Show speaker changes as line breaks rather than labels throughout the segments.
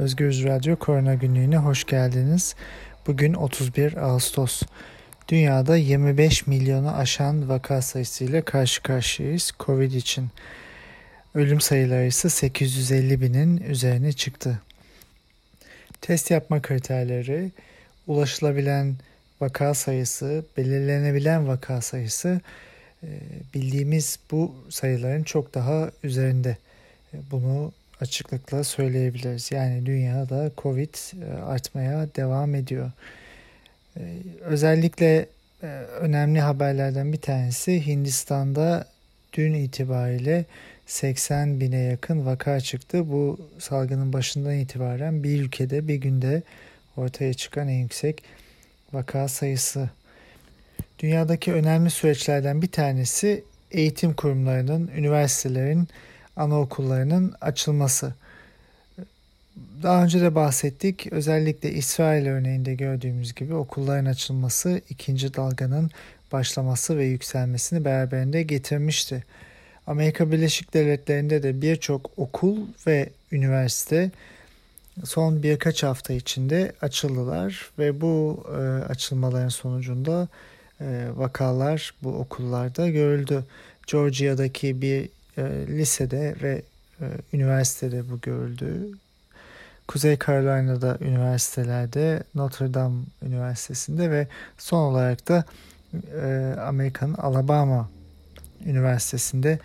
Özgür Radyo Korona Günlüğü'ne hoş geldiniz. Bugün 31 Ağustos. Dünyada 25 milyonu aşan vaka sayısıyla karşı karşıyayız Covid için. Ölüm sayıları ise 850 binin üzerine çıktı. Test yapma kriterleri, ulaşılabilen vaka sayısı, belirlenebilen vaka sayısı e, bildiğimiz bu sayıların çok daha üzerinde. E, bunu açıklıkla söyleyebiliriz. Yani dünyada Covid e, artmaya devam ediyor. Özellikle önemli haberlerden bir tanesi Hindistan'da dün itibariyle 80 bine yakın vaka çıktı. Bu salgının başından itibaren bir ülkede bir günde ortaya çıkan en yüksek vaka sayısı. Dünyadaki önemli süreçlerden bir tanesi eğitim kurumlarının, üniversitelerin, anaokullarının açılması. Daha önce de bahsettik. Özellikle İsrail örneğinde gördüğümüz gibi okulların açılması ikinci dalganın başlaması ve yükselmesini beraberinde getirmişti. Amerika Birleşik Devletleri'nde de birçok okul ve üniversite son birkaç hafta içinde açıldılar ve bu e, açılmaların sonucunda e, vakalar bu okullarda görüldü. Georgia'daki bir e, lisede ve e, üniversitede bu görüldü. Kuzey Carolina'da üniversitelerde, Notre Dame Üniversitesi'nde ve son olarak da e, Amerika'nın Alabama Üniversitesi'nde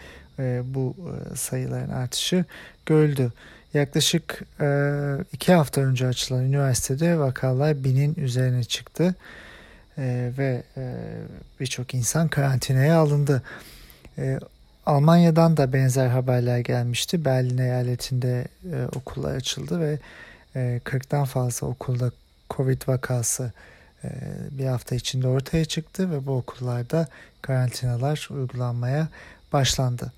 bu sayıların artışı görüldü. Yaklaşık iki hafta önce açılan üniversitede vakalar binin üzerine çıktı ve birçok insan karantinaya alındı. Almanya'dan da benzer haberler gelmişti. Berlin eyaletinde e, okullar açıldı ve e, 40'tan fazla okulda Covid vakası e, bir hafta içinde ortaya çıktı ve bu okullarda karantinalar uygulanmaya başlandı.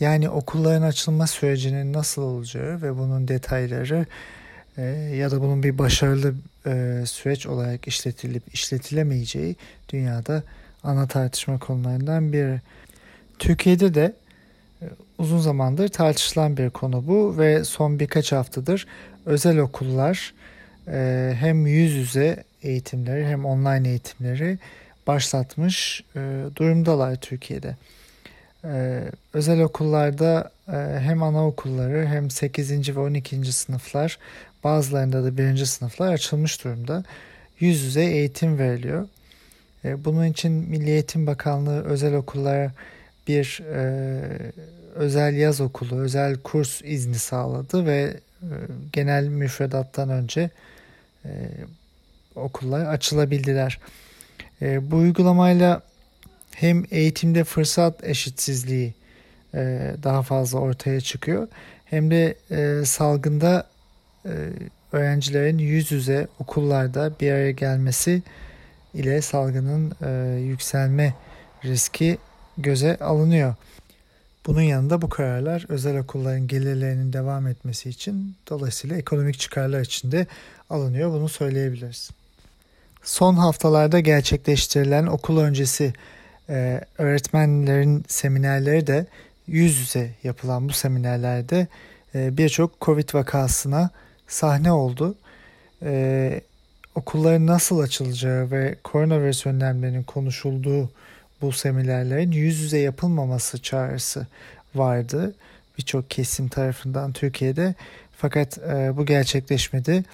Yani okulların açılma sürecinin nasıl olacağı ve bunun detayları e, ya da bunun bir başarılı e, süreç olarak işletilip işletilemeyeceği dünyada ana tartışma konularından biri. Türkiye'de de e, uzun zamandır tartışılan bir konu bu ve son birkaç haftadır özel okullar e, hem yüz yüze eğitimleri hem online eğitimleri başlatmış e, durumdalar Türkiye'de. Özel okullarda hem anaokulları hem 8. ve 12. sınıflar bazılarında da 1. sınıflar açılmış durumda. Yüz yüze eğitim veriliyor. Bunun için Milli Eğitim Bakanlığı özel okullara bir e, özel yaz okulu, özel kurs izni sağladı ve e, genel müfredattan önce e, okullar açılabildiler. E, bu uygulamayla hem eğitimde fırsat eşitsizliği e, daha fazla ortaya çıkıyor hem de e, salgında e, öğrencilerin yüz yüze okullarda bir araya gelmesi ile salgının e, yükselme riski göze alınıyor. Bunun yanında bu kararlar özel okulların gelirlerinin devam etmesi için dolayısıyla ekonomik çıkarlar için de alınıyor. Bunu söyleyebiliriz. Son haftalarda gerçekleştirilen okul öncesi e, öğretmenlerin seminerleri de yüz yüze yapılan bu seminerlerde e, birçok Covid vakasına sahne oldu. E, okulların nasıl açılacağı ve koronavirüs önlemlerinin konuşulduğu bu seminerlerin yüz yüze yapılmaması çağrısı vardı birçok kesim tarafından Türkiye'de. Fakat e, bu gerçekleşmedi.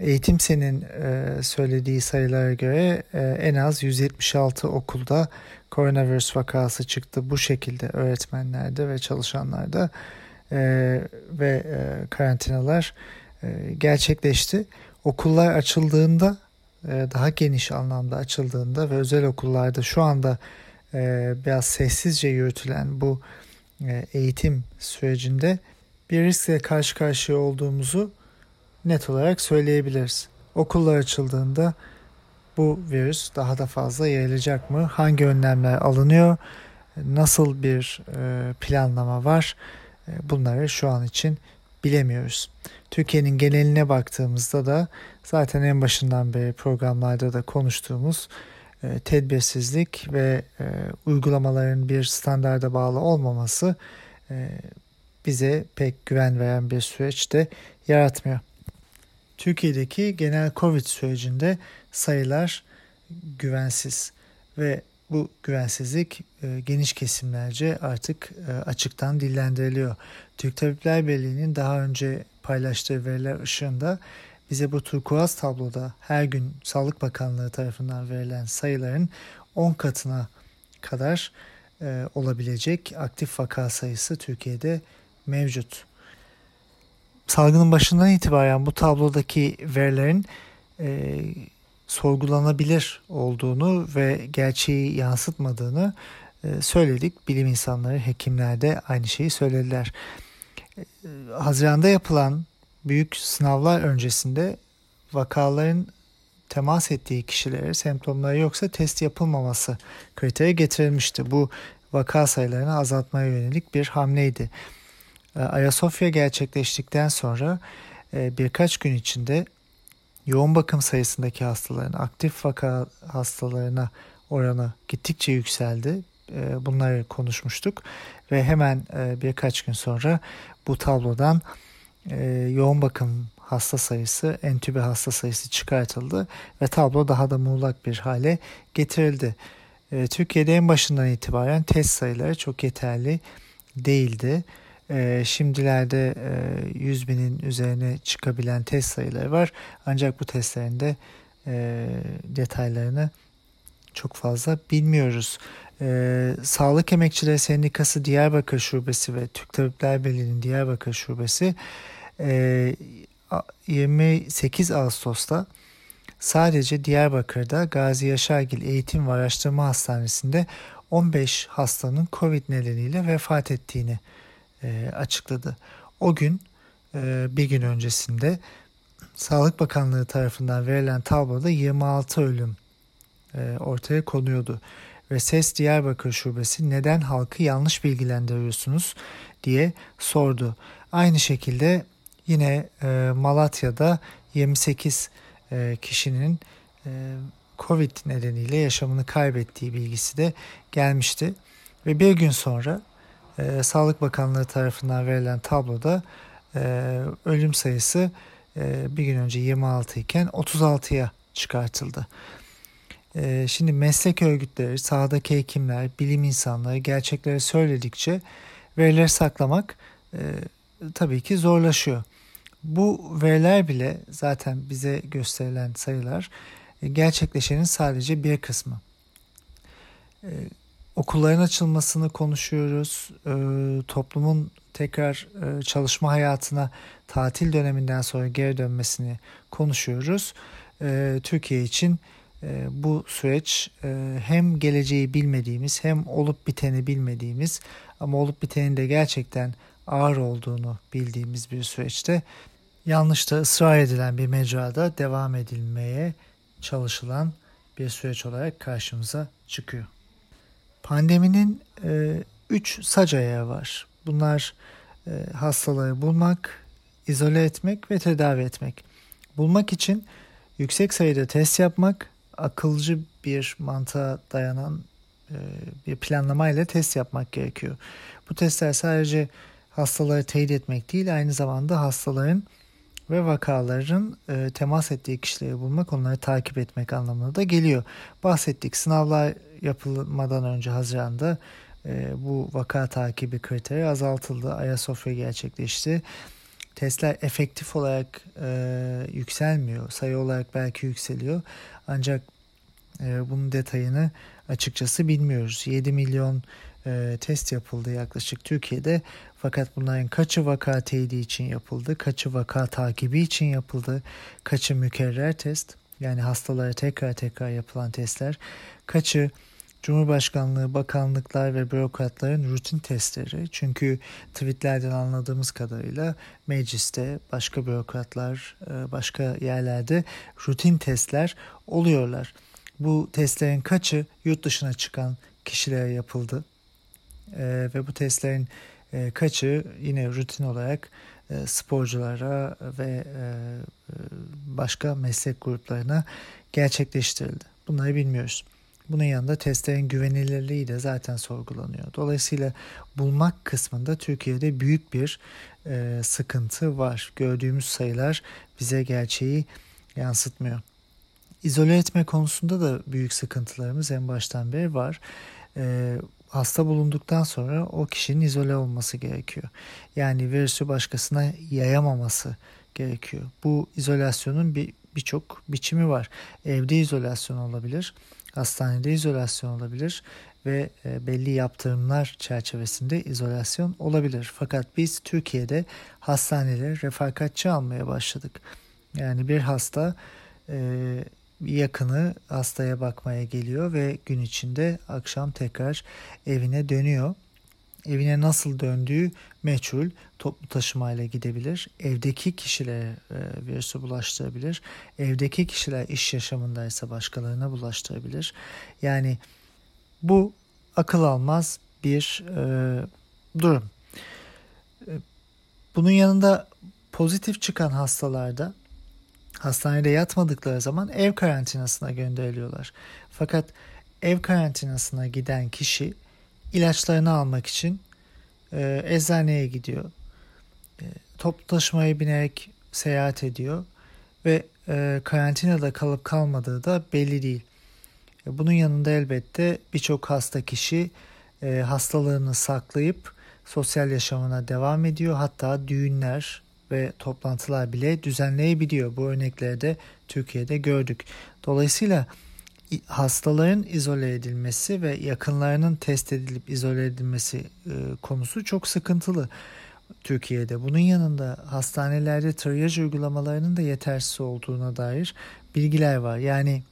Eğitim senin e, söylediği sayılara göre e, en az 176 okulda koronavirüs vakası çıktı bu şekilde öğretmenlerde ve çalışanlarda e, ve e, karantinalar e, gerçekleşti. Okullar açıldığında e, daha geniş anlamda açıldığında ve özel okullarda şu anda e, biraz sessizce yürütülen bu e, eğitim sürecinde bir riskle karşı karşıya olduğumuzu net olarak söyleyebiliriz. Okullar açıldığında bu virüs daha da fazla yayılacak mı? Hangi önlemler alınıyor? Nasıl bir e, planlama var? Bunları şu an için bilemiyoruz. Türkiye'nin geneline baktığımızda da zaten en başından beri programlarda da konuştuğumuz tedbirsizlik ve uygulamaların bir standarda bağlı olmaması bize pek güven veren bir süreç de yaratmıyor. Türkiye'deki genel Covid sürecinde sayılar güvensiz ve bu güvensizlik e, geniş kesimlerce artık e, açıktan dillendiriliyor. Türk Tabipler Birliği'nin daha önce paylaştığı veriler ışığında bize bu turkuaz tabloda her gün Sağlık Bakanlığı tarafından verilen sayıların 10 katına kadar e, olabilecek aktif vaka sayısı Türkiye'de mevcut. Salgının başından itibaren bu tablodaki verilerin e, sorgulanabilir olduğunu ve gerçeği yansıtmadığını e, söyledik. Bilim insanları, hekimler de aynı şeyi söylediler. E, Haziranda yapılan büyük sınavlar öncesinde vakaların temas ettiği kişilere semptomları yoksa test yapılmaması kriteri getirilmişti. Bu vaka sayılarını azaltmaya yönelik bir hamleydi. E, Ayasofya gerçekleştikten sonra birkaç gün içinde yoğun bakım sayısındaki hastaların aktif vaka hastalarına oranı gittikçe yükseldi. Ee, bunları konuşmuştuk ve hemen e, birkaç gün sonra bu tablodan e, yoğun bakım hasta sayısı, entübe hasta sayısı çıkartıldı ve tablo daha da muğlak bir hale getirildi. E, Türkiye'de en başından itibaren test sayıları çok yeterli değildi. E, şimdilerde e, 100 binin üzerine çıkabilen test sayıları var. Ancak bu testlerin de e, detaylarını çok fazla bilmiyoruz. E, Sağlık Emekçileri Sendikası Diyarbakır Şubesi ve Türk Tabipler Birliği'nin Diyarbakır Şubesi e, 28 Ağustos'ta sadece Diyarbakır'da Gazi Yaşargil Eğitim ve Araştırma Hastanesi'nde 15 hastanın Covid nedeniyle vefat ettiğini e, açıkladı. O gün e, bir gün öncesinde Sağlık Bakanlığı tarafından verilen tabloda 26 ölüm ortaya konuyordu. Ve SES Diyarbakır Şubesi neden halkı yanlış bilgilendiriyorsunuz diye sordu. Aynı şekilde yine e, Malatya'da 28 e, kişinin e, Covid nedeniyle yaşamını kaybettiği bilgisi de gelmişti. Ve bir gün sonra e, Sağlık Bakanlığı tarafından verilen tabloda e, ölüm sayısı e, bir gün önce 26 iken 36'ya çıkartıldı. E, şimdi meslek örgütleri, sahadaki hekimler, bilim insanları gerçekleri söyledikçe verileri saklamak e, tabii ki zorlaşıyor. Bu veriler bile zaten bize gösterilen sayılar e, gerçekleşenin sadece bir kısmı. E, okulların açılmasını konuşuyoruz. E, toplumun tekrar e, çalışma hayatına tatil döneminden sonra geri dönmesini konuşuyoruz. E, Türkiye için bu süreç e, hem geleceği bilmediğimiz hem olup biteni bilmediğimiz ama olup bitenin de gerçekten ağır olduğunu bildiğimiz bir süreçte yanlışta ısrar edilen bir mecrada devam edilmeye çalışılan bir süreç olarak karşımıza çıkıyor. Pandeminin e, üç sac ayağı var. Bunlar e, hastaları bulmak, izole etmek ve tedavi etmek. Bulmak için yüksek sayıda test yapmak, akılcı bir mantığa dayanan e, bir planlamayla test yapmak gerekiyor. Bu testler sadece hastaları teyit etmek değil, aynı zamanda hastaların ve vakaların e, temas ettiği kişileri bulmak, onları takip etmek anlamına da geliyor. Bahsettik sınavlar yapılmadan önce Haziran'da e, bu vaka takibi kriteri azaltıldı. Ayasofya gerçekleşti. Testler efektif olarak e, yükselmiyor. Sayı olarak belki yükseliyor. Ancak e, bunun detayını açıkçası bilmiyoruz. 7 milyon e, test yapıldı yaklaşık Türkiye'de. Fakat bunların kaçı vaka teyidi için yapıldı, kaçı vaka takibi için yapıldı, kaçı mükerrer test yani hastalara tekrar tekrar yapılan testler, kaçı Cumhurbaşkanlığı, bakanlıklar ve bürokratların rutin testleri. Çünkü tweetlerden anladığımız kadarıyla mecliste, başka bürokratlar, e, başka yerlerde rutin testler oluyorlar. Bu testlerin kaçı yurt dışına çıkan kişilere yapıldı e, ve bu testlerin e, kaçı yine rutin olarak sporculara ve başka meslek gruplarına gerçekleştirildi. Bunları bilmiyoruz. Bunun yanında testlerin güvenilirliği de zaten sorgulanıyor. Dolayısıyla bulmak kısmında Türkiye'de büyük bir e, sıkıntı var. Gördüğümüz sayılar bize gerçeği yansıtmıyor. İzole etme konusunda da büyük sıkıntılarımız en baştan beri var. E, hasta bulunduktan sonra o kişinin izole olması gerekiyor. Yani virüsü başkasına yayamaması gerekiyor. Bu izolasyonun bir birçok biçimi var. Evde izolasyon olabilir, hastanede izolasyon olabilir ve e, belli yaptırımlar çerçevesinde izolasyon olabilir. Fakat biz Türkiye'de hastaneleri refakatçi almaya başladık. Yani bir hasta e, yakını hastaya bakmaya geliyor ve gün içinde akşam tekrar evine dönüyor. Evine nasıl döndüğü meçhul, toplu taşımayla gidebilir. Evdeki kişilere e, virüsü bulaştırabilir. Evdeki kişiler iş yaşamındaysa başkalarına bulaştırabilir. Yani bu akıl almaz bir e, durum. E, bunun yanında pozitif çıkan hastalarda hastanede yatmadıkları zaman ev karantinasına gönderiliyorlar. Fakat ev karantinasına giden kişi ilaçlarını almak için e, eczaneye gidiyor. E, toplu taşımaya binerek seyahat ediyor ve e, karantinada kalıp kalmadığı da belli değil. E, bunun yanında elbette birçok hasta kişi e, hastalığını saklayıp sosyal yaşamına devam ediyor. Hatta düğünler ve toplantılar bile düzenleyebiliyor. Bu örnekleri de Türkiye'de gördük. Dolayısıyla hastaların izole edilmesi ve yakınlarının test edilip izole edilmesi e, konusu çok sıkıntılı Türkiye'de. Bunun yanında hastanelerde triyaj uygulamalarının da yetersiz olduğuna dair bilgiler var. Yani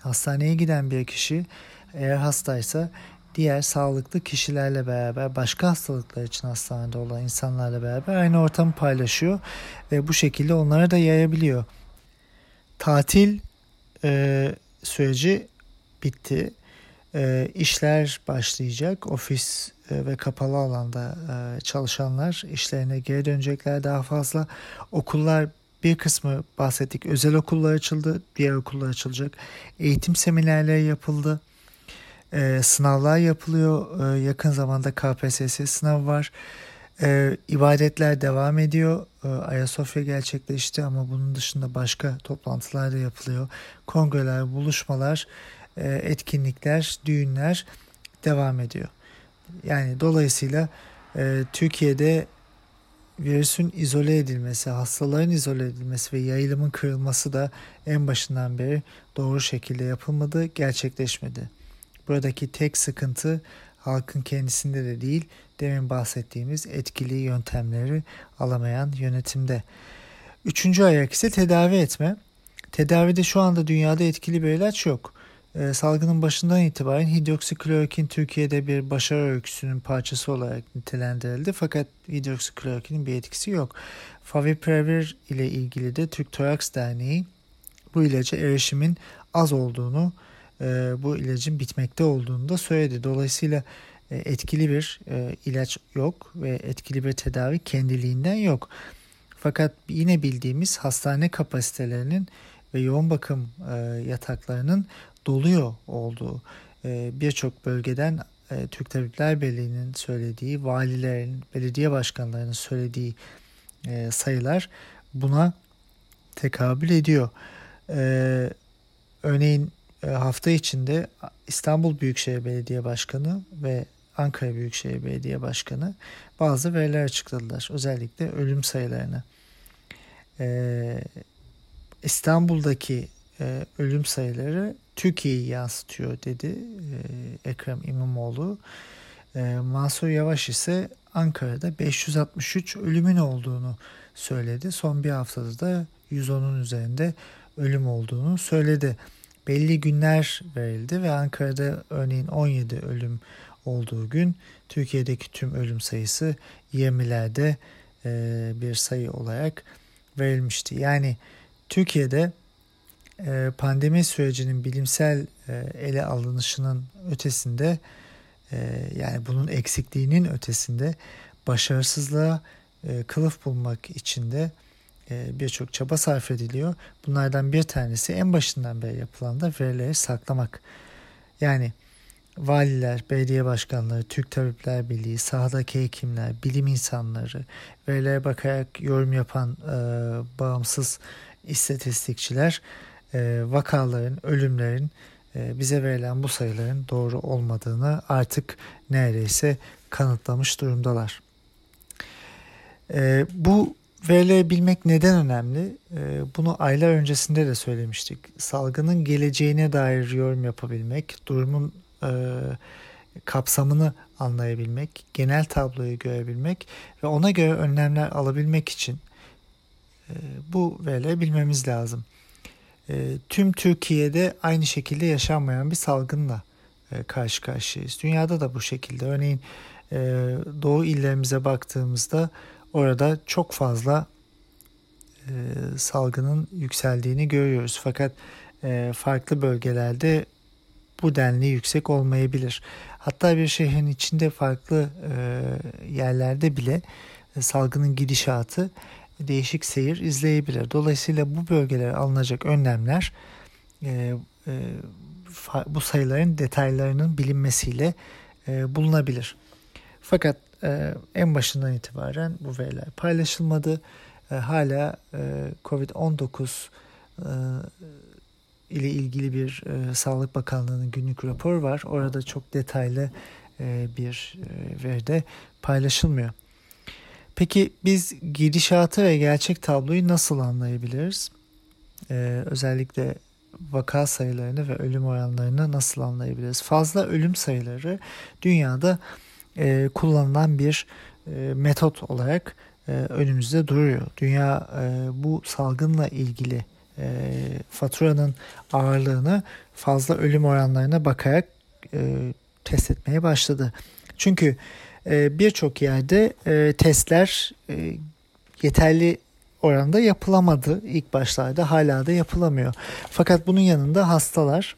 hastaneye giden bir kişi eğer hastaysa diğer sağlıklı kişilerle beraber başka hastalıklar için hastanede olan insanlarla beraber aynı ortamı paylaşıyor ve bu şekilde onlara da yayabiliyor. Tatil e, süreci bitti. E, işler başlayacak. Ofis e, ve kapalı alanda e, çalışanlar işlerine geri dönecekler daha fazla. Okullar bir kısmı bahsettik. Özel okullar açıldı. Diğer okullar açılacak. Eğitim seminerleri yapıldı. E, sınavlar yapılıyor. E, yakın zamanda KPSS sınavı var. E, ibadetler devam ediyor. E, Ayasofya gerçekleşti ama bunun dışında başka toplantılar da yapılıyor. Kongreler, buluşmalar, e, etkinlikler, düğünler devam ediyor. Yani dolayısıyla e, Türkiye'de virüsün izole edilmesi, hastaların izole edilmesi ve yayılımın kırılması da en başından beri doğru şekilde yapılmadı, gerçekleşmedi. Buradaki tek sıkıntı halkın kendisinde de değil, demin bahsettiğimiz etkili yöntemleri alamayan yönetimde. Üçüncü ayak ise tedavi etme. Tedavide şu anda dünyada etkili bir ilaç yok. Ee, salgının başından itibaren hidroksiklorokin Türkiye'de bir başarı öyküsünün parçası olarak nitelendirildi. Fakat hidroksiklorokinin bir etkisi yok. Favipiravir ile ilgili de Türk Toraks Derneği bu ilaca erişimin az olduğunu, e, bu ilacın bitmekte olduğunu da söyledi. Dolayısıyla e, etkili bir e, ilaç yok ve etkili bir tedavi kendiliğinden yok. Fakat yine bildiğimiz hastane kapasitelerinin ve yoğun bakım e, yataklarının doluyor olduğu birçok bölgeden Türk Tabipler Birliği'nin söylediği, valilerin, belediye başkanlarının söylediği sayılar buna tekabül ediyor. Örneğin hafta içinde İstanbul Büyükşehir Belediye Başkanı ve Ankara Büyükşehir Belediye Başkanı bazı veriler açıkladılar. Özellikle ölüm sayılarını. Ee, İstanbul'daki e, ölüm sayıları Türkiye'yi yansıtıyor dedi e, Ekrem İmamoğlu. E, Mansur Yavaş ise Ankara'da 563 ölümün olduğunu söyledi. Son bir haftada da 110'un üzerinde ölüm olduğunu söyledi. Belli günler verildi ve Ankara'da örneğin 17 ölüm olduğu gün Türkiye'deki tüm ölüm sayısı 20'lerde e, bir sayı olarak verilmişti. Yani Türkiye'de e, pandemi sürecinin bilimsel e, ele alınışının ötesinde yani bunun eksikliğinin ötesinde başarısızlığa kılıf bulmak için de birçok çaba sarf ediliyor. Bunlardan bir tanesi en başından beri yapılan da verileri saklamak Yani valiler, belediye başkanları, Türk Tabipler Birliği, sahadaki hekimler, bilim insanları, verilere bakarak yorum yapan e, bağımsız istatistikçiler e, vakaların, ölümlerin e, bize verilen bu sayıların doğru olmadığını artık neredeyse kanıtlamış durumdalar. E, bu bilmek neden önemli? E, bunu aylar öncesinde de söylemiştik. Salgının geleceğine dair yorum yapabilmek, durumun e, kapsamını anlayabilmek, genel tabloyu görebilmek ve ona göre önlemler alabilmek için e, bu bilmemiz lazım. E, tüm Türkiye'de aynı şekilde yaşanmayan bir salgınla karşı karşıyayız. Dünyada da bu şekilde. Örneğin doğu illerimize baktığımızda orada çok fazla e, salgının yükseldiğini görüyoruz. Fakat e, farklı bölgelerde bu denli yüksek olmayabilir. Hatta bir şehrin içinde farklı e, yerlerde bile e, salgının gidişatı değişik seyir izleyebilir. Dolayısıyla bu bölgelere alınacak önlemler e, e, bu sayıların detaylarının bilinmesiyle e, bulunabilir. Fakat e, en başından itibaren bu veriler paylaşılmadı. E, hala e, COVID-19 e, ile ilgili bir e, Sağlık Bakanlığı'nın günlük rapor var. Orada çok detaylı bir e, veride paylaşılmıyor. Peki biz gidişatı ve gerçek tabloyu nasıl anlayabiliriz? Ee, özellikle vaka sayılarını ve ölüm oranlarını nasıl anlayabiliriz? Fazla ölüm sayıları dünyada e, kullanılan bir e, metot olarak e, önümüzde duruyor. Dünya e, bu salgınla ilgili e, faturanın ağırlığını fazla ölüm oranlarına bakarak e, test etmeye başladı. Çünkü e, birçok yerde e, testler e, yeterli oranda yapılamadı ilk başlarda hala da yapılamıyor. Fakat bunun yanında hastalar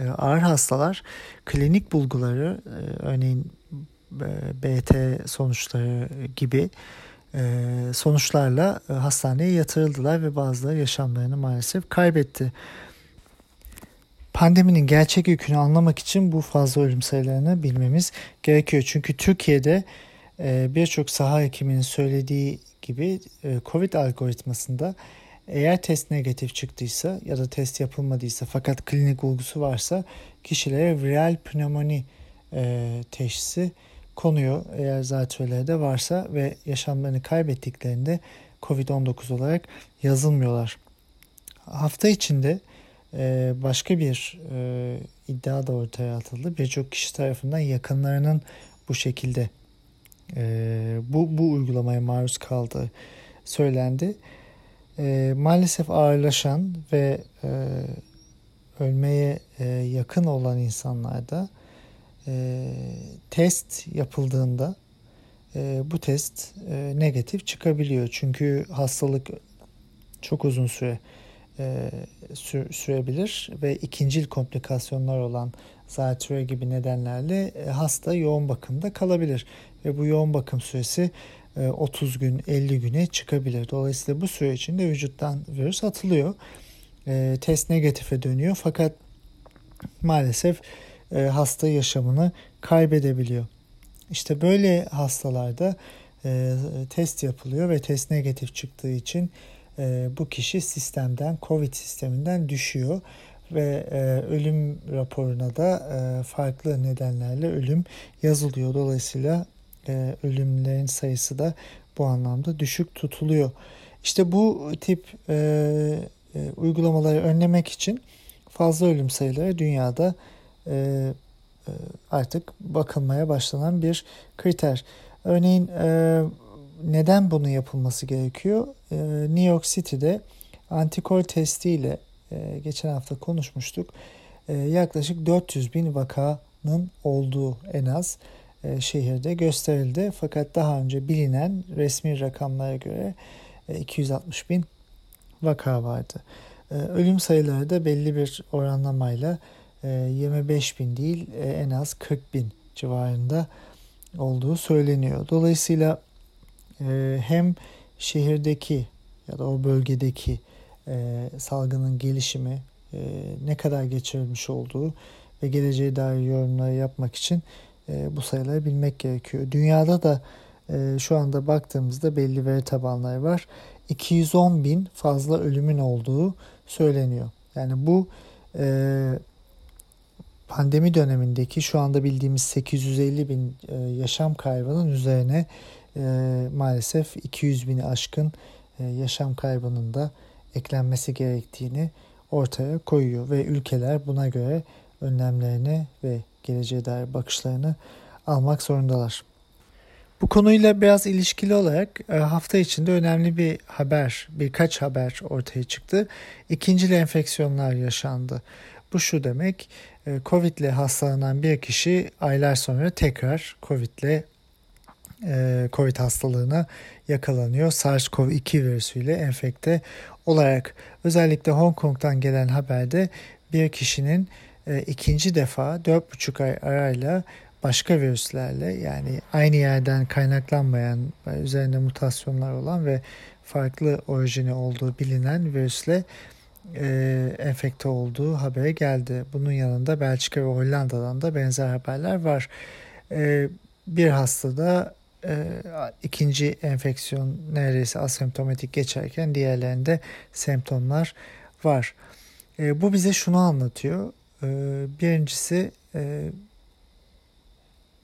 e, ağır hastalar klinik bulguları e, örneğin BT sonuçları gibi e, sonuçlarla e, hastaneye yatırıldılar ve bazıları yaşamlarını maalesef kaybetti. Pandeminin gerçek yükünü anlamak için bu fazla ölüm sayılarını bilmemiz gerekiyor. Çünkü Türkiye'de birçok saha hekiminin söylediği gibi COVID algoritmasında eğer test negatif çıktıysa ya da test yapılmadıysa fakat klinik olgusu varsa kişilere viral pnömoni teşhisi konuyor eğer zatürreleri varsa ve yaşamlarını kaybettiklerinde COVID-19 olarak yazılmıyorlar. Hafta içinde e, başka bir e, iddia da ortaya atıldı. Birçok kişi tarafından yakınlarının bu şekilde e, bu, bu uygulamaya maruz kaldığı söylendi. Maalesef ağırlaşan ve ölmeye yakın olan insanlarda e, test yapıldığında e, bu test e, negatif çıkabiliyor. Çünkü hastalık çok uzun süre e, sü- sürebilir ve ikincil komplikasyonlar olan zatürre gibi nedenlerle e, hasta yoğun bakımda kalabilir ve bu yoğun bakım süresi e, 30 gün 50 güne çıkabilir. Dolayısıyla bu süre içinde vücuttan virüs atılıyor. E, test negatife dönüyor fakat maalesef e, hasta yaşamını kaybedebiliyor. İşte böyle hastalarda e, test yapılıyor ve test negatif çıktığı için e, bu kişi sistemden, COVID sisteminden düşüyor ve ölüm raporuna da farklı nedenlerle ölüm yazılıyor. Dolayısıyla ölümlerin sayısı da bu anlamda düşük tutuluyor. İşte bu tip e, e, uygulamaları önlemek için fazla ölüm sayıları dünyada e, e, artık bakılmaya başlanan bir kriter. Örneğin e, neden bunu yapılması gerekiyor? E, New York City'de antikor testiyle e, geçen hafta konuşmuştuk. E, yaklaşık 400 bin vakanın olduğu en az e, şehirde gösterildi. Fakat daha önce bilinen resmi rakamlara göre e, 260 bin vaka vardı. E, ölüm sayıları da belli bir oranlamayla 25 ee, bin değil e, en az 40 bin civarında olduğu söyleniyor. Dolayısıyla e, hem şehirdeki ya da o bölgedeki e, salgının gelişimi ne kadar geçirilmiş olduğu ve geleceğe dair yorumları yapmak için bu sayıları bilmek gerekiyor. Dünyada da şu anda baktığımızda belli veri tabanları var. 210 bin fazla ölümün olduğu söyleniyor. Yani bu pandemi dönemindeki şu anda bildiğimiz 850 bin e, yaşam kaybının üzerine e, maalesef 200 bini aşkın e, yaşam kaybının da eklenmesi gerektiğini ortaya koyuyor ve ülkeler buna göre önlemlerini ve geleceğe dair bakışlarını almak zorundalar. Bu konuyla biraz ilişkili olarak e, hafta içinde önemli bir haber, birkaç haber ortaya çıktı. İkinci enfeksiyonlar yaşandı. Bu şu demek, e, Covid ile hastalanan bir kişi aylar sonra tekrar Covid ile e, Covid hastalığına yakalanıyor. SARS-CoV-2 virüsüyle enfekte olarak. Özellikle Hong Kong'dan gelen haberde bir kişinin ikinci defa 4,5 ay arayla başka virüslerle yani aynı yerden kaynaklanmayan üzerinde mutasyonlar olan ve farklı orijini olduğu bilinen virüsle e, enfekte olduğu haberi geldi. Bunun yanında Belçika ve Hollanda'dan da benzer haberler var. E, bir hastada e, ikinci enfeksiyon neredeyse asemptomatik geçerken diğerlerinde semptomlar var. E, bu bize şunu anlatıyor. E, birincisi e,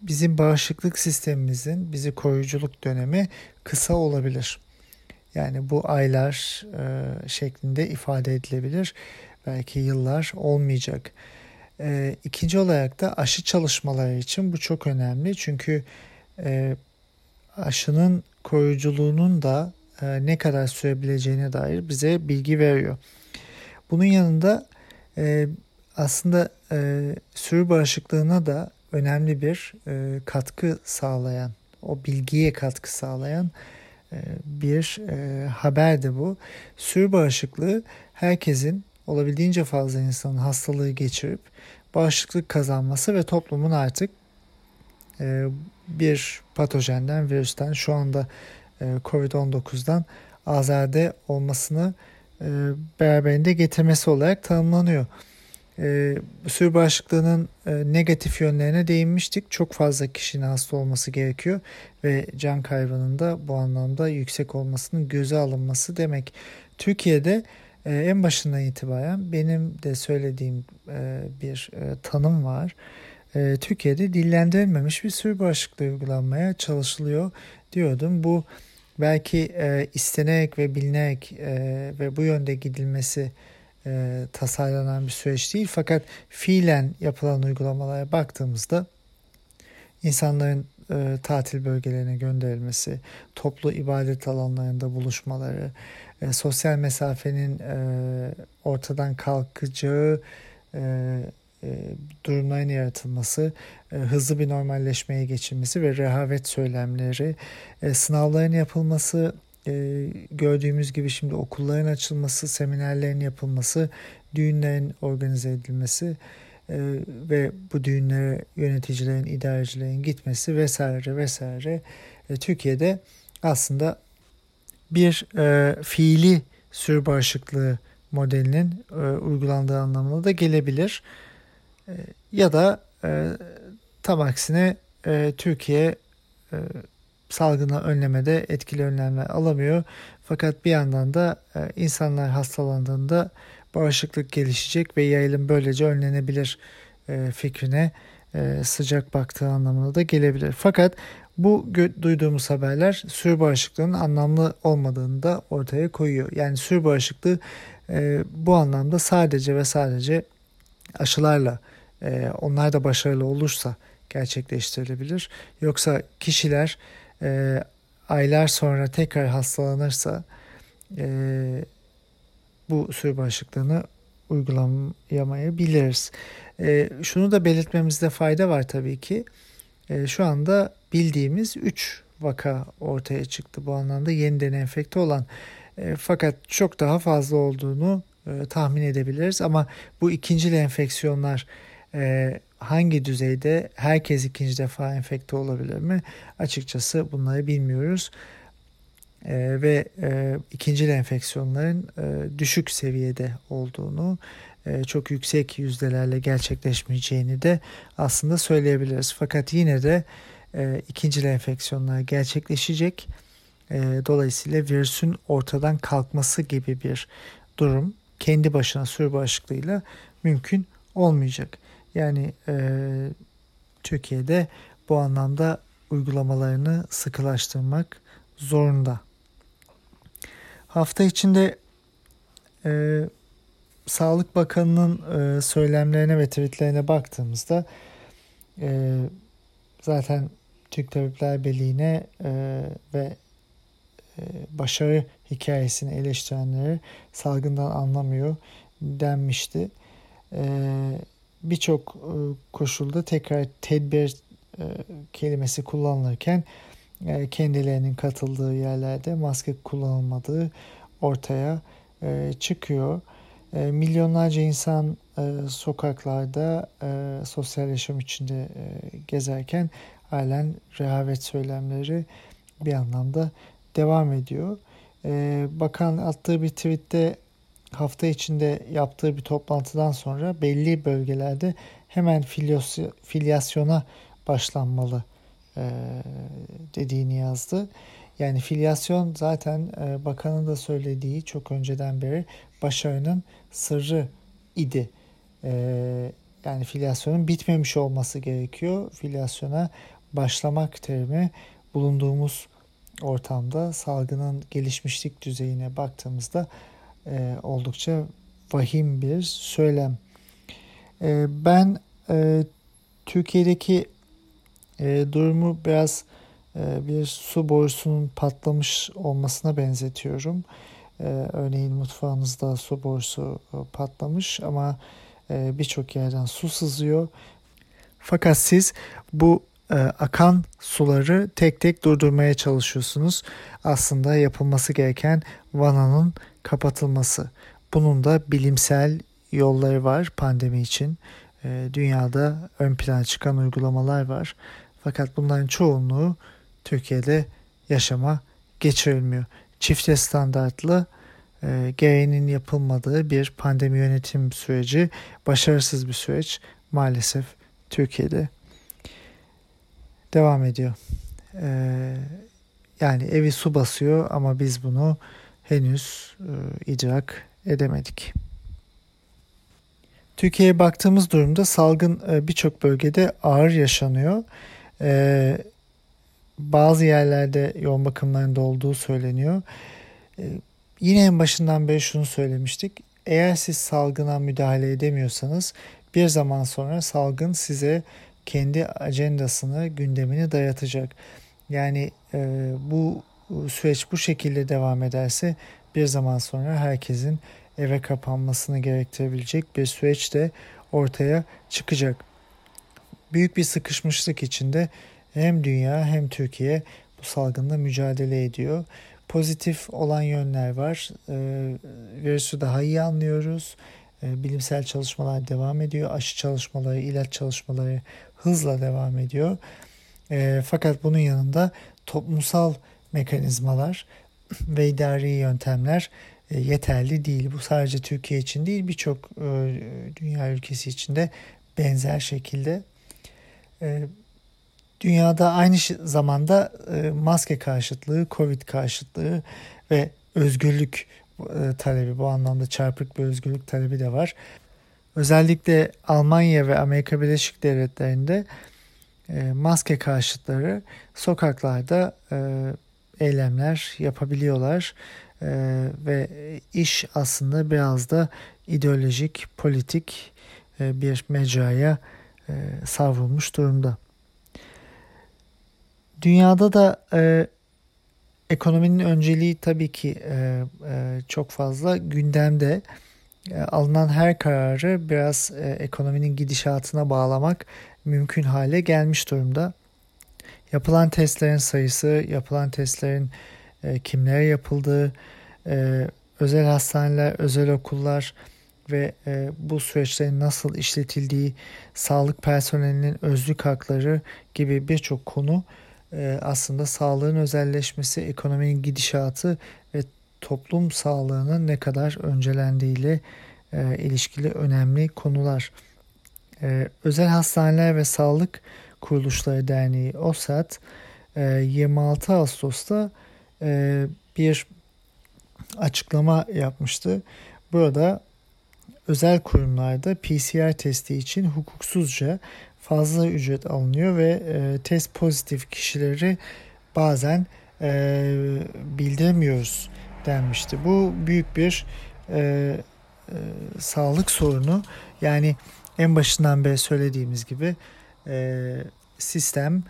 bizim bağışıklık sistemimizin bizi koruyuculuk dönemi kısa olabilir. Yani bu aylar e, şeklinde ifade edilebilir. Belki yıllar olmayacak. E, ikinci olarak da aşı çalışmaları için bu çok önemli. Çünkü e, aşının koruyuculuğunun da e, ne kadar sürebileceğine dair bize bilgi veriyor. Bunun yanında e, aslında e, sürü bağışıklığına da önemli bir e, katkı sağlayan, o bilgiye katkı sağlayan bir e, haberdi bu. Sürü bağışıklığı herkesin olabildiğince fazla insanın hastalığı geçirip bağışıklık kazanması ve toplumun artık e, bir patojenden, virüsten şu anda e, Covid-19'dan azade olmasını e, beraberinde getirmesi olarak tanımlanıyor e, sürü bağışıklığının negatif yönlerine değinmiştik. Çok fazla kişinin hasta olması gerekiyor ve can kaybının da bu anlamda yüksek olmasının göze alınması demek. Türkiye'de e, en başından itibaren benim de söylediğim e, bir e, tanım var. Türkiye'de dillendirilmemiş bir sürü bağışıklığı uygulanmaya çalışılıyor diyordum. Bu belki e, istenerek ve bilinerek ve bu yönde gidilmesi e, tasarlanan bir süreç değil. Fakat fiilen yapılan uygulamalara baktığımızda insanların e, tatil bölgelerine gönderilmesi, toplu ibadet alanlarında buluşmaları, e, sosyal mesafenin e, ortadan kalkacağı e, e, durumların yaratılması, e, hızlı bir normalleşmeye geçilmesi ve rehavet söylemleri, e, sınavların yapılması, e, gördüğümüz gibi şimdi okulların açılması, seminerlerin yapılması, düğünlerin organize edilmesi e, ve bu düğünlere yöneticilerin, idarecilerin gitmesi vesaire vesaire e, Türkiye'de aslında bir e, fiili sürü bağışıklığı modelinin e, uygulandığı anlamına da gelebilir. E, ya da e, tam aksine e, Türkiye e, salgını önlemede etkili önlemler alamıyor. Fakat bir yandan da e, insanlar hastalandığında bağışıklık gelişecek ve yayılım böylece önlenebilir e, fikrine e, sıcak baktığı anlamına da gelebilir. Fakat bu duyduğumuz haberler sürü bağışıklığının anlamlı olmadığını da ortaya koyuyor. Yani sürü bağışıklığı bu anlamda sadece ve sadece aşılarla onlar da başarılı olursa gerçekleştirilebilir. Yoksa kişiler e, aylar sonra tekrar hastalanırsa e, bu sürü bağışıklığını uygulayamayabiliriz. E, şunu da belirtmemizde fayda var tabii ki. E, şu anda bildiğimiz 3 vaka ortaya çıktı bu anlamda yeniden enfekte olan. E, fakat çok daha fazla olduğunu e, tahmin edebiliriz ama bu ikinci enfeksiyonlar e, hangi düzeyde herkes ikinci defa enfekte olabilir mi? Açıkçası bunları bilmiyoruz. e, ve e, ikinci enfeksiyonların e, düşük seviyede olduğunu, e, çok yüksek yüzdelerle gerçekleşmeyeceğini de aslında söyleyebiliriz. Fakat yine de e, ikinci enfeksiyonlar gerçekleşecek. E, dolayısıyla virüsün ortadan kalkması gibi bir durum kendi başına sürü bağışıklığıyla mümkün olmayacak. Yani e, Türkiye'de bu anlamda uygulamalarını sıkılaştırmak zorunda. Hafta içinde e, Sağlık Bakanı'nın e, söylemlerine ve tweetlerine baktığımızda e, zaten Türk Tabipler Birliği'ne e, ve e, başarı hikayesini eleştirenleri salgından anlamıyor denmişti. E, Birçok e, koşulda tekrar tedbir e, kelimesi kullanılırken e, kendilerinin katıldığı yerlerde maske kullanılmadığı ortaya çıkıyor. Milyonlarca insan sokaklarda sosyal yaşam içinde gezerken halen rehavet söylemleri bir anlamda devam ediyor. Bakan attığı bir tweette hafta içinde yaptığı bir toplantıdan sonra belli bölgelerde hemen filyasyona başlanmalı e, dediğini yazdı. Yani filyasyon zaten e, bakanın da söylediği çok önceden beri başarının sırrı idi. E, yani filyasyonun bitmemiş olması gerekiyor. Filyasyona başlamak terimi bulunduğumuz ortamda salgının gelişmişlik düzeyine baktığımızda e, oldukça vahim bir söylem. E, ben e, Türkiye'deki e, durumu biraz e, bir su borusunun patlamış olmasına benzetiyorum. E, örneğin mutfağınızda su borusu e, patlamış ama e, birçok yerden su sızıyor. Fakat siz bu e, akan suları tek tek durdurmaya çalışıyorsunuz. Aslında yapılması gereken vananın kapatılması. Bunun da bilimsel yolları var pandemi için. E, dünyada ön plana çıkan uygulamalar var. Fakat bunların çoğunluğu Türkiye'de yaşama geçirilmiyor. Çifte standartlı e, gereğinin yapılmadığı bir pandemi yönetim süreci başarısız bir süreç maalesef Türkiye'de devam ediyor. E, yani evi su basıyor ama biz bunu henüz e, edemedik. Türkiye'ye baktığımız durumda salgın e, birçok bölgede ağır yaşanıyor. E, bazı yerlerde yoğun bakımlarında olduğu söyleniyor. E, yine en başından beri şunu söylemiştik. Eğer siz salgına müdahale edemiyorsanız bir zaman sonra salgın size kendi ajandasını, gündemini dayatacak. Yani e, bu süreç bu şekilde devam ederse bir zaman sonra herkesin eve kapanmasını gerektirebilecek bir süreç de ortaya çıkacak. Büyük bir sıkışmışlık içinde hem dünya hem Türkiye bu salgınla mücadele ediyor. Pozitif olan yönler var. E, virüsü daha iyi anlıyoruz. E, bilimsel çalışmalar devam ediyor. Aşı çalışmaları, ilaç çalışmaları hızla devam ediyor. E, fakat bunun yanında toplumsal mekanizmalar ve idari yöntemler e, yeterli değil. Bu sadece Türkiye için değil birçok e, dünya ülkesi için de benzer şekilde. E, dünyada aynı zamanda maske karşıtlığı, Covid karşıtlığı ve özgürlük talebi bu anlamda çarpık bir özgürlük talebi de var. Özellikle Almanya ve Amerika Birleşik Devletleri'nde maske karşıtları sokaklarda eylemler yapabiliyorlar e, ve iş aslında biraz da ideolojik, politik e, bir mecraya e, savrulmuş durumda. Dünyada da e, ekonominin önceliği tabii ki e, e, çok fazla gündemde. E, alınan her kararı biraz e, ekonominin gidişatına bağlamak mümkün hale gelmiş durumda. Yapılan testlerin sayısı, yapılan testlerin e, kimlere yapıldığı, e, özel hastaneler, özel okullar ve e, bu süreçlerin nasıl işletildiği, sağlık personelinin özlük hakları gibi birçok konu e, aslında sağlığın özelleşmesi, ekonominin gidişatı ve toplum sağlığının ne kadar öncelendiğiyle e, ilişkili önemli konular. E, Özel Hastaneler ve Sağlık Kuruluşları Derneği OSAT e, 26 Ağustos'ta e, bir açıklama yapmıştı. Burada özel kurumlarda PCR testi için hukuksuzca fazla ücret alınıyor ve e, test pozitif kişileri bazen e, bildiremiyoruz denmişti. Bu büyük bir e, e, sağlık sorunu. Yani en başından beri söylediğimiz gibi e, sistem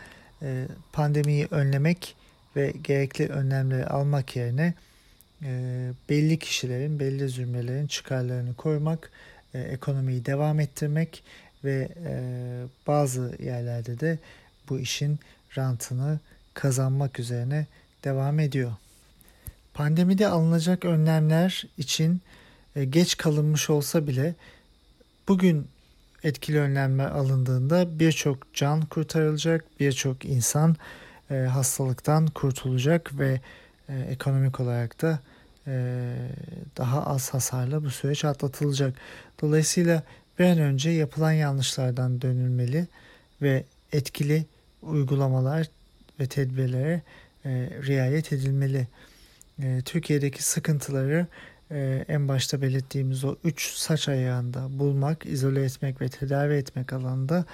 e, pandemiyi önlemek ve gerekli önlemleri almak yerine e, belli kişilerin, belli zümrelerin çıkarlarını korumak, ekonomiyi devam ettirmek ve bazı yerlerde de bu işin rantını kazanmak üzerine devam ediyor. Pandemide alınacak önlemler için geç kalınmış olsa bile bugün etkili önlemler alındığında birçok can kurtarılacak, birçok insan e, hastalıktan kurtulacak ve e, ekonomik olarak da e, daha az hasarla bu süreç atlatılacak. Dolayısıyla bir an önce yapılan yanlışlardan dönülmeli ve etkili uygulamalar ve tedbirlere e, riayet edilmeli. E, Türkiye'deki sıkıntıları e, en başta belirttiğimiz o üç saç ayağında bulmak, izole etmek ve tedavi etmek alanında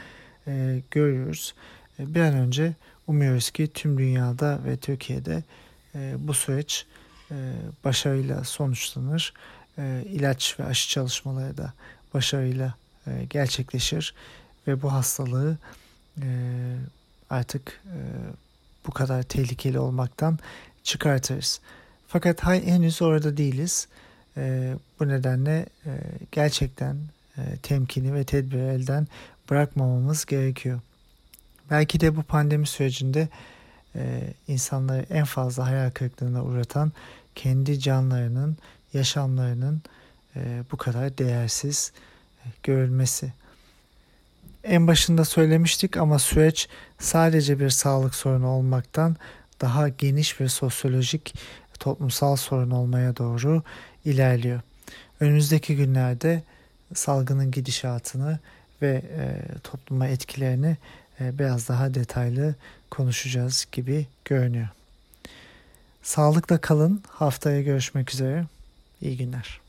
e, görüyoruz. E, bir an önce umuyoruz ki tüm dünyada ve Türkiye'de e, bu süreç e, başarıyla sonuçlanır. İlaç ve aşı çalışmaları da başarıyla gerçekleşir ve bu hastalığı artık bu kadar tehlikeli olmaktan çıkartırız. Fakat henüz orada değiliz. E, bu nedenle e, gerçekten e, temkini ve tedbiri elden bırakmamamız gerekiyor. Belki de bu pandemi sürecinde e, insanları en fazla hayal kırıklığına uğratan kendi canlarının, yaşamlarının e, bu kadar değersiz e, görülmesi. En başında söylemiştik ama süreç sadece bir sağlık sorunu olmaktan daha geniş bir sosyolojik toplumsal sorun olmaya doğru ilerliyor. Önümüzdeki günlerde salgının gidişatını ve e, topluma etkilerini e, biraz daha detaylı konuşacağız gibi görünüyor. Sağlıkla kalın. Haftaya görüşmek üzere. İyi günler.